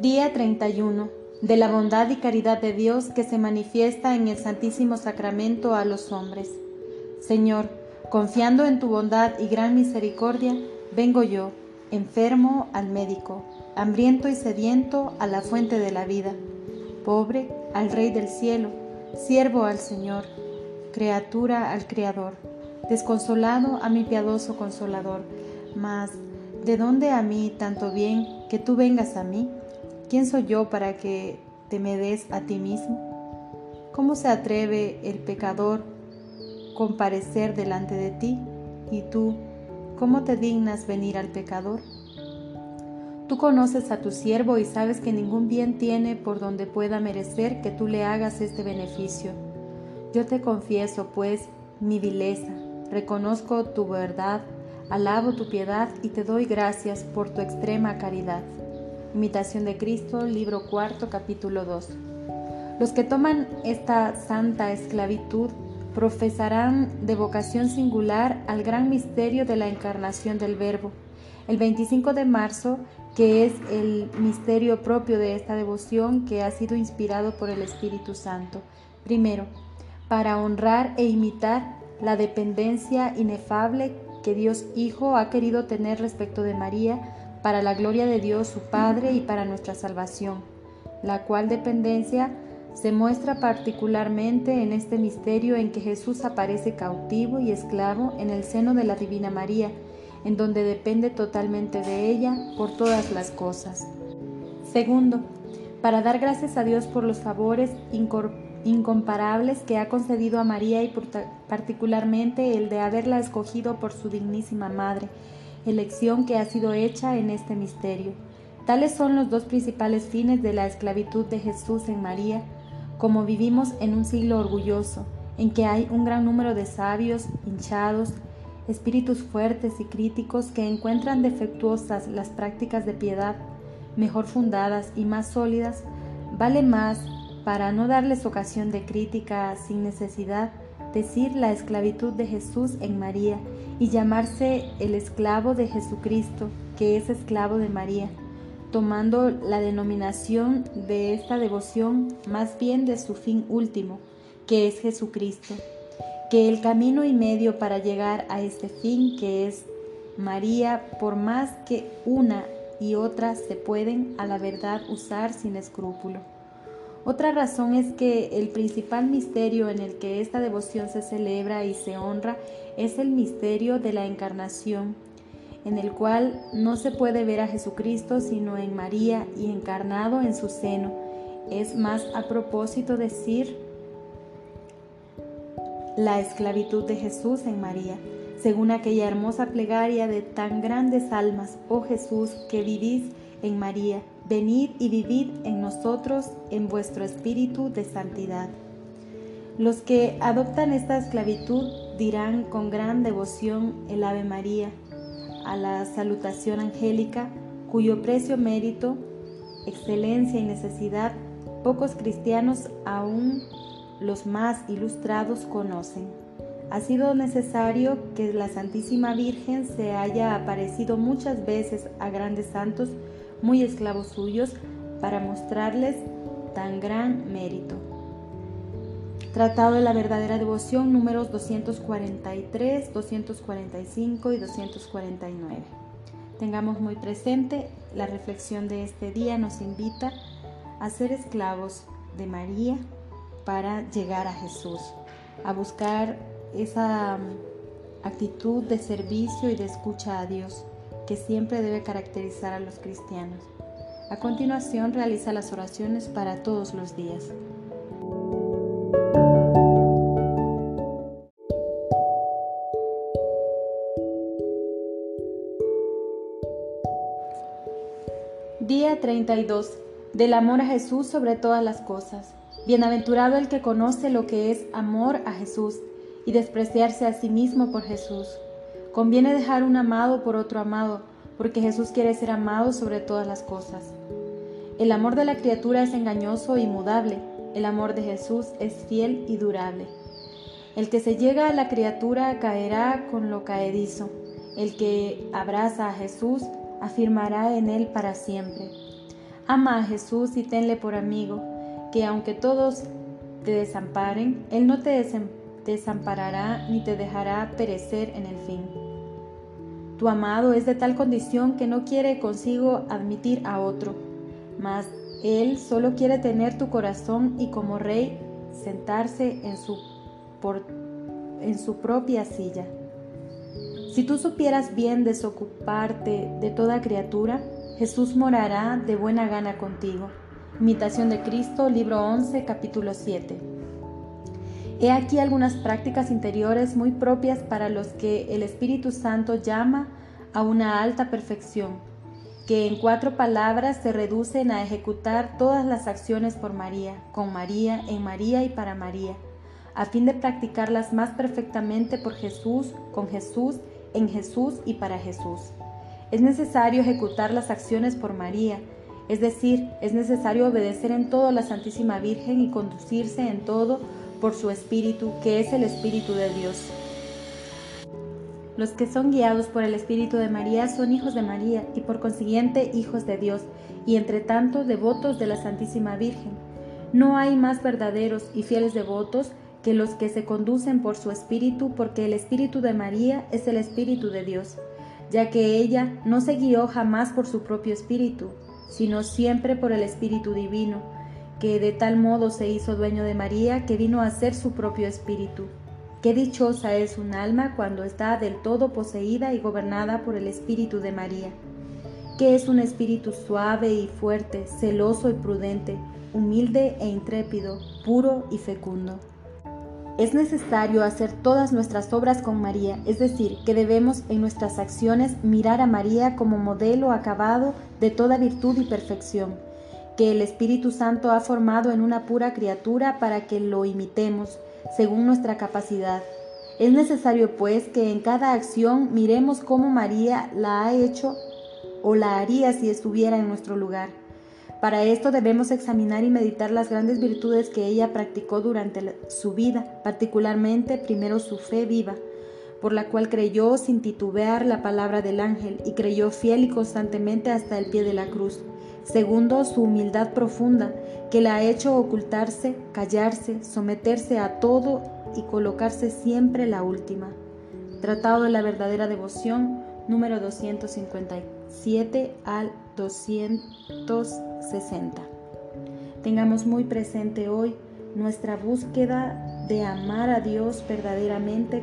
Día 31. De la bondad y caridad de Dios que se manifiesta en el Santísimo Sacramento a los hombres. Señor, confiando en tu bondad y gran misericordia, vengo yo, enfermo al médico, hambriento y sediento a la fuente de la vida, pobre al Rey del cielo, siervo al Señor, criatura al Creador, desconsolado a mi piadoso consolador, mas ¿de dónde a mí tanto bien que tú vengas a mí? ¿Quién soy yo para que te me des a ti mismo? ¿Cómo se atreve el pecador comparecer delante de ti? Y tú, ¿cómo te dignas venir al pecador? Tú conoces a tu siervo y sabes que ningún bien tiene por donde pueda merecer que tú le hagas este beneficio. Yo te confieso, pues, mi vileza, reconozco tu verdad, alabo tu piedad y te doy gracias por tu extrema caridad. Imitación de Cristo, libro cuarto, capítulo 2. Los que toman esta santa esclavitud profesarán de vocación singular al gran misterio de la encarnación del Verbo. El 25 de marzo, que es el misterio propio de esta devoción que ha sido inspirado por el Espíritu Santo. Primero, para honrar e imitar la dependencia inefable que Dios Hijo ha querido tener respecto de María, para la gloria de Dios su Padre y para nuestra salvación, la cual dependencia se muestra particularmente en este misterio en que Jesús aparece cautivo y esclavo en el seno de la Divina María, en donde depende totalmente de ella por todas las cosas. Segundo, para dar gracias a Dios por los favores incomparables que ha concedido a María y particularmente el de haberla escogido por su dignísima Madre, elección que ha sido hecha en este misterio. Tales son los dos principales fines de la esclavitud de Jesús en María, como vivimos en un siglo orgulloso, en que hay un gran número de sabios, hinchados, espíritus fuertes y críticos que encuentran defectuosas las prácticas de piedad, mejor fundadas y más sólidas, vale más, para no darles ocasión de crítica sin necesidad, decir la esclavitud de Jesús en María y llamarse el esclavo de Jesucristo, que es esclavo de María, tomando la denominación de esta devoción más bien de su fin último, que es Jesucristo, que el camino y medio para llegar a este fin, que es María, por más que una y otra se pueden a la verdad usar sin escrúpulo. Otra razón es que el principal misterio en el que esta devoción se celebra y se honra es el misterio de la encarnación, en el cual no se puede ver a Jesucristo sino en María y encarnado en su seno. Es más a propósito decir la esclavitud de Jesús en María, según aquella hermosa plegaria de tan grandes almas, oh Jesús, que vivís en María venid y vivid en nosotros en vuestro espíritu de santidad. Los que adoptan esta esclavitud dirán con gran devoción el Ave María a la salutación angélica, cuyo precio, mérito, excelencia y necesidad pocos cristianos, aún los más ilustrados, conocen. Ha sido necesario que la Santísima Virgen se haya aparecido muchas veces a grandes santos muy esclavos suyos, para mostrarles tan gran mérito. Tratado de la verdadera devoción números 243, 245 y 249. Tengamos muy presente, la reflexión de este día nos invita a ser esclavos de María para llegar a Jesús, a buscar esa mm, actitud de servicio y de escucha a Dios que siempre debe caracterizar a los cristianos. A continuación realiza las oraciones para todos los días. Día 32. Del amor a Jesús sobre todas las cosas. Bienaventurado el que conoce lo que es amor a Jesús y despreciarse a sí mismo por Jesús. Conviene dejar un amado por otro amado, porque Jesús quiere ser amado sobre todas las cosas. El amor de la criatura es engañoso y mudable, el amor de Jesús es fiel y durable. El que se llega a la criatura caerá con lo caedizo, el que abraza a Jesús afirmará en él para siempre. Ama a Jesús y tenle por amigo, que aunque todos te desamparen, Él no te desamparará ni te dejará perecer en el fin. Tu amado es de tal condición que no quiere consigo admitir a otro, mas Él solo quiere tener tu corazón y como rey sentarse en su, en su propia silla. Si tú supieras bien desocuparte de toda criatura, Jesús morará de buena gana contigo. Imitación de Cristo, libro 11, capítulo 7. He aquí algunas prácticas interiores muy propias para los que el Espíritu Santo llama a una alta perfección, que en cuatro palabras se reducen a ejecutar todas las acciones por María, con María, en María y para María, a fin de practicarlas más perfectamente por Jesús, con Jesús, en Jesús y para Jesús. Es necesario ejecutar las acciones por María, es decir, es necesario obedecer en todo a la Santísima Virgen y conducirse en todo por su Espíritu, que es el Espíritu de Dios. Los que son guiados por el Espíritu de María son hijos de María y por consiguiente hijos de Dios, y entre tanto devotos de la Santísima Virgen. No hay más verdaderos y fieles devotos que los que se conducen por su Espíritu, porque el Espíritu de María es el Espíritu de Dios ya que ella no se guió jamás por su propio espíritu, sino siempre por el Espíritu Divino, que de tal modo se hizo dueño de María que vino a ser su propio espíritu. Qué dichosa es un alma cuando está del todo poseída y gobernada por el Espíritu de María, que es un espíritu suave y fuerte, celoso y prudente, humilde e intrépido, puro y fecundo. Es necesario hacer todas nuestras obras con María, es decir, que debemos en nuestras acciones mirar a María como modelo acabado de toda virtud y perfección, que el Espíritu Santo ha formado en una pura criatura para que lo imitemos, según nuestra capacidad. Es necesario, pues, que en cada acción miremos cómo María la ha hecho o la haría si estuviera en nuestro lugar. Para esto debemos examinar y meditar las grandes virtudes que ella practicó durante su vida, particularmente primero su fe viva, por la cual creyó sin titubear la palabra del ángel y creyó fiel y constantemente hasta el pie de la cruz. Segundo, su humildad profunda, que la ha hecho ocultarse, callarse, someterse a todo y colocarse siempre la última. Tratado de la verdadera devoción, número 257 al 260. Tengamos muy presente hoy nuestra búsqueda de amar a Dios verdaderamente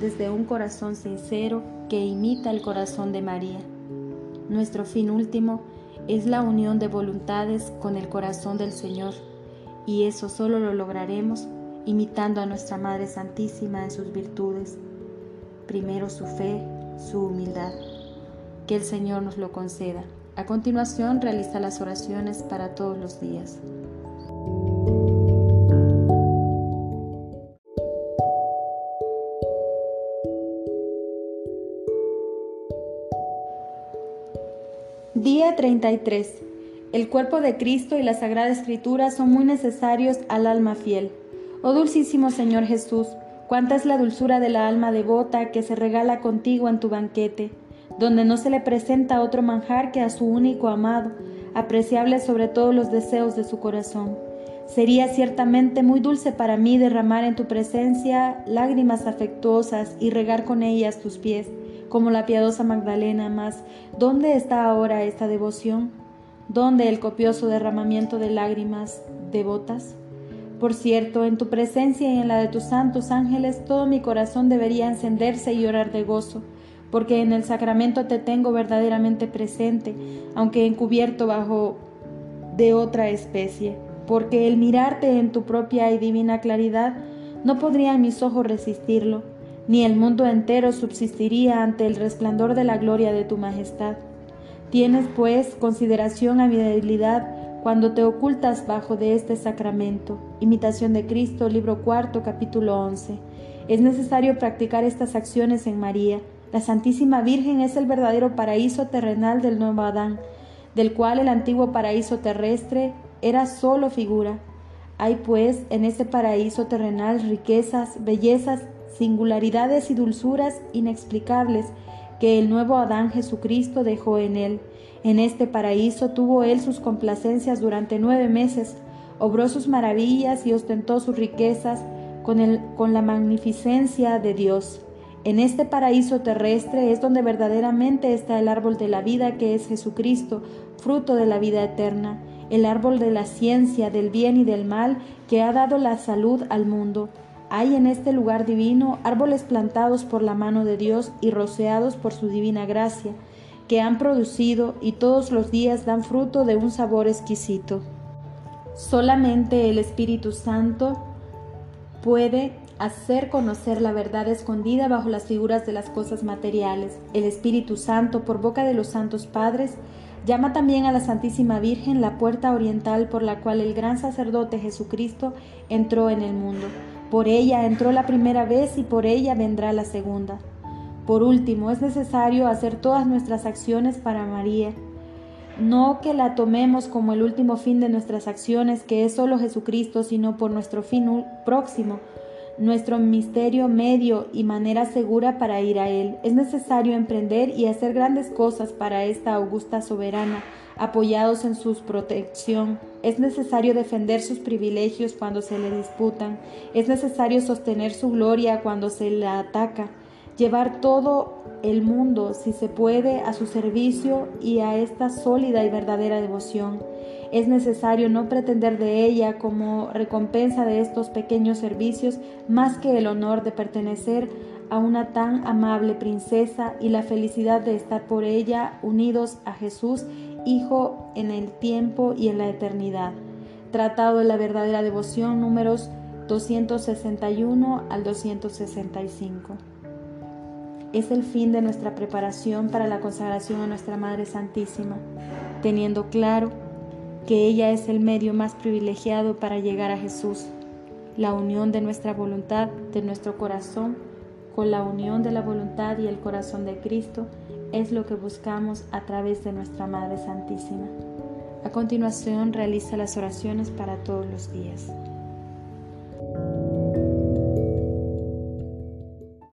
desde un corazón sincero que imita el corazón de María. Nuestro fin último es la unión de voluntades con el corazón del Señor y eso solo lo lograremos imitando a nuestra Madre Santísima en sus virtudes. Primero su fe, su humildad. Que el Señor nos lo conceda. A continuación realiza las oraciones para todos los días. Día 33. El cuerpo de Cristo y la Sagrada Escritura son muy necesarios al alma fiel. Oh dulcísimo Señor Jesús, cuánta es la dulzura de la alma devota que se regala contigo en tu banquete donde no se le presenta otro manjar que a su único amado, apreciable sobre todos los deseos de su corazón. Sería ciertamente muy dulce para mí derramar en tu presencia lágrimas afectuosas y regar con ellas tus pies, como la piadosa Magdalena, mas ¿dónde está ahora esta devoción? ¿Dónde el copioso derramamiento de lágrimas devotas? Por cierto, en tu presencia y en la de tus santos ángeles, todo mi corazón debería encenderse y llorar de gozo porque en el sacramento te tengo verdaderamente presente, aunque encubierto bajo de otra especie, porque el mirarte en tu propia y divina claridad no podrían mis ojos resistirlo, ni el mundo entero subsistiría ante el resplandor de la gloria de tu majestad. Tienes, pues, consideración a mi debilidad cuando te ocultas bajo de este sacramento. Imitación de Cristo, libro cuarto, capítulo once. Es necesario practicar estas acciones en María, la Santísima Virgen es el verdadero paraíso terrenal del nuevo Adán, del cual el antiguo paraíso terrestre era solo figura. Hay pues en ese paraíso terrenal riquezas, bellezas, singularidades y dulzuras inexplicables que el nuevo Adán Jesucristo dejó en él. En este paraíso tuvo él sus complacencias durante nueve meses, obró sus maravillas y ostentó sus riquezas con, el, con la magnificencia de Dios. En este paraíso terrestre es donde verdaderamente está el árbol de la vida que es Jesucristo, fruto de la vida eterna, el árbol de la ciencia, del bien y del mal, que ha dado la salud al mundo. Hay en este lugar divino árboles plantados por la mano de Dios y rociados por su divina gracia, que han producido y todos los días dan fruto de un sabor exquisito. Solamente el Espíritu Santo puede hacer conocer la verdad escondida bajo las figuras de las cosas materiales. El Espíritu Santo, por boca de los santos padres, llama también a la Santísima Virgen la puerta oriental por la cual el gran sacerdote Jesucristo entró en el mundo. Por ella entró la primera vez y por ella vendrá la segunda. Por último, es necesario hacer todas nuestras acciones para María. No que la tomemos como el último fin de nuestras acciones, que es solo Jesucristo, sino por nuestro fin próximo, nuestro misterio medio y manera segura para ir a Él. Es necesario emprender y hacer grandes cosas para esta augusta soberana, apoyados en su protección. Es necesario defender sus privilegios cuando se le disputan. Es necesario sostener su gloria cuando se la ataca. Llevar todo el mundo, si se puede, a su servicio y a esta sólida y verdadera devoción. Es necesario no pretender de ella como recompensa de estos pequeños servicios más que el honor de pertenecer a una tan amable princesa y la felicidad de estar por ella unidos a Jesús, Hijo en el tiempo y en la eternidad. Tratado de la verdadera devoción números 261 al 265 es el fin de nuestra preparación para la consagración a nuestra Madre Santísima, teniendo claro que ella es el medio más privilegiado para llegar a Jesús, la unión de nuestra voluntad, de nuestro corazón, con la unión de la voluntad y el corazón de Cristo, es lo que buscamos a través de nuestra Madre Santísima. A continuación realiza las oraciones para todos los días.